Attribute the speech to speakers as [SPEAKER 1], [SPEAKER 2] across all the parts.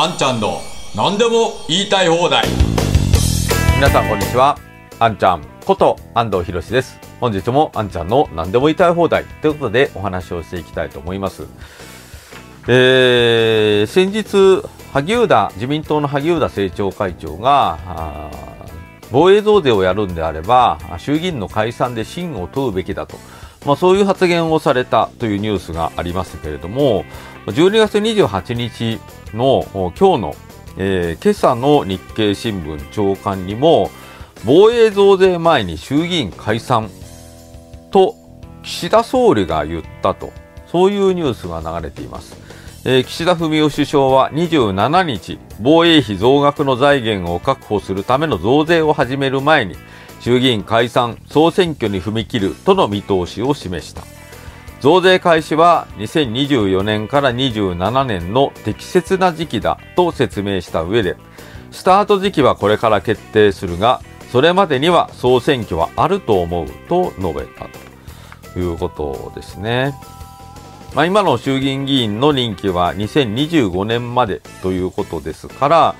[SPEAKER 1] あんちゃんの何でも言いたい放題。
[SPEAKER 2] 皆さんこんにちは。あんちゃんこと安藤博です。本日もあんちゃんの何でも言いたい放題ということでお話をしていきたいと思います。えー、先日萩生田自民党の萩生田政調会長が防衛増税をやるんであれば衆議院の解散で真を問うべきだと。まあ、そういう発言をされたというニュースがありましたけれども、12月28日の今日の、えー、今朝の日経新聞長官にも、防衛増税前に衆議院解散と岸田総理が言ったと、そういうニュースが流れています。えー、岸田文雄首相は27日、防衛費増額の財源を確保するための増税を始める前に、衆議院解散・総選挙に踏み切るとの見通しを示した増税開始は2024年から27年の適切な時期だと説明した上でスタート時期はこれから決定するがそれまでには総選挙はあると思うと述べたということですね。まあ、今の衆議院議員の任期は2025年までということですから、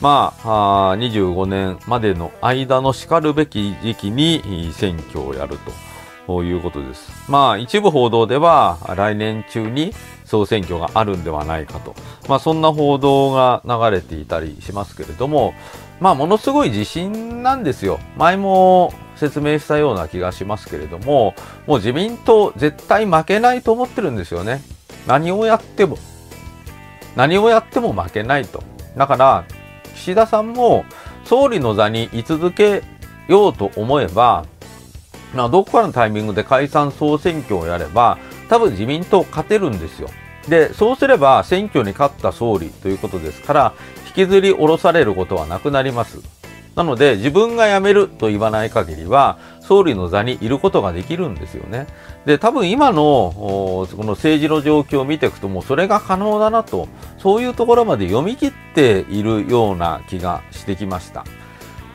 [SPEAKER 2] まあ、あ25年までの間のしかるべき時期に選挙をやるということです。まあ、一部報道では来年中に総選挙があるんではないかと。まあ、そんな報道が流れていたりしますけれども、まあ、ものすごい自信なんですよ。前も説明したような気がしますけれども、もう自民党絶対負けないと思ってるんですよね。何をやっても。何をやっても負けないと。だから、岸田さんも総理の座に居続けようと思えば、ま、どこかのタイミングで解散総選挙をやれば、多分自民党勝てるんですよ。で、そうすれば選挙に勝った総理ということですから、引きずり下ろされることはなくなります。なので、自分が辞めると言わない限りは、総理の座にいることができるんですよね。で、多分今の、この政治の状況を見ていくと、もうそれが可能だなと、そういうところまで読み切っているような気がしてきました。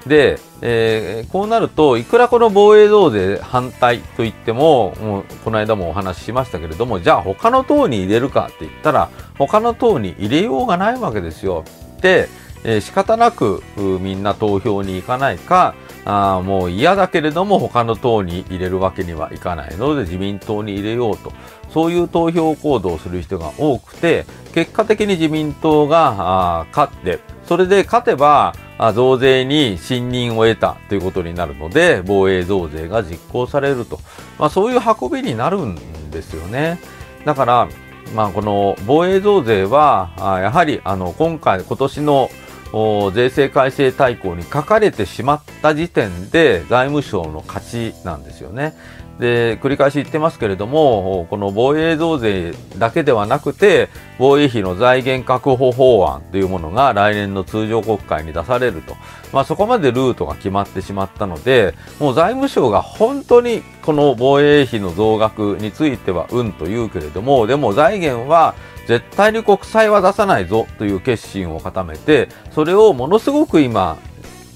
[SPEAKER 2] で、えー、こうなると、いくらこの防衛増税反対と言っても、もうこの間もお話ししましたけれども、じゃあ他の党に入れるかって言ったら、他の党に入れようがないわけですよ。で、えー、仕方なくみんな投票に行かないか、あもう嫌だけれども他の党に入れるわけにはいかないので自民党に入れようと。そういう投票行動をする人が多くて結果的に自民党が勝ってそれで勝てば増税に信任を得たということになるので防衛増税が実行されると、まあ、そういう運びになるんですよね。だからまあ、この防衛増税はやはりあの今回今年の税制改正大綱に書かれてしまった時点で財務省の勝ちなんですよね。で繰り返し言ってますけれどもこの防衛増税だけではなくて防衛費の財源確保法案というものが来年の通常国会に出されると、まあ、そこまでルートが決まってしまったのでもう財務省が本当にこの防衛費の増額についてはうんと言うけれどもでも財源は絶対に国債は出さないぞという決心を固めてそれをものすごく今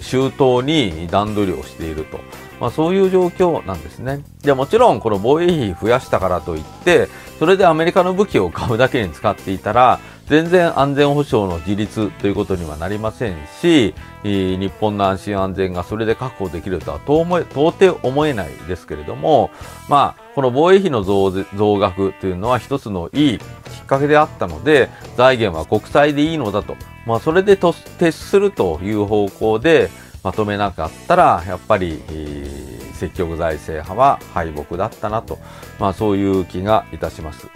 [SPEAKER 2] 周到に段取りをしていると。まあ、そういう状況なんですね。でもちろんこの防衛費増やしたからといってそれでアメリカの武器を買うだけに使っていたら全然安全保障の自立ということにはなりませんし日本の安心安全がそれで確保できるとは到底思えないですけれどもまあこの防衛費の増額というのは一つのいいきっかけであったので財源は国債でいいのだと、まあ、それで徹するという方向でまとめなかったらやっぱり、積極財政派は敗北だったなと、まあ、そういう気がいたします。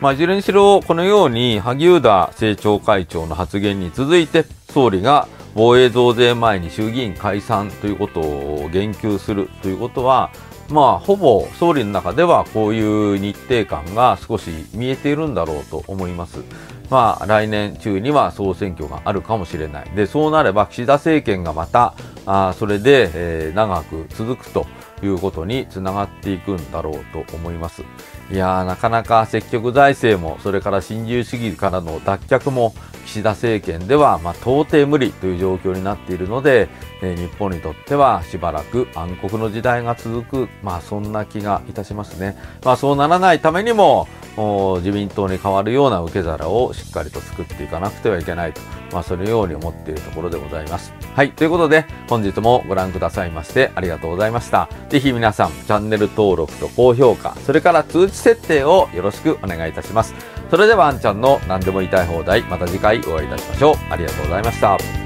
[SPEAKER 2] まあ、いずれにしろこのように萩生田政調会長の発言に続いて総理が防衛増税前に衆議院解散ということを言及するということはまあ、ほぼ総理の中ではこういう日程感が少し見えているんだろうと思います。まあ、来年中には総選挙があるかもしれない。で、そうなれば岸田政権がまた、あそれで、えー、長く続くということにつながっていくんだろうと思います。いやー、なかなか積極財政も、それから新自由主義からの脱却も岸田政権では、まあ、到底無理という状況になっているので、えー、日本にとってはしばらく暗黒の時代が続く、まあ、そんな気がいたしますね。まあ、そうならないためにも、自民党に代わるような受け皿をしっかりと作っていかなくてはいけないと、まあ、そのように思っているところでございます。はい。ということで、本日もご覧くださいましてありがとうございました。ぜひ皆さん、チャンネル登録と高評価、それから通知設定をよろしくお願いいたします。それでは、あんちゃんの何でも言いたい放題、また次回お会いいたしましょう。ありがとうございました。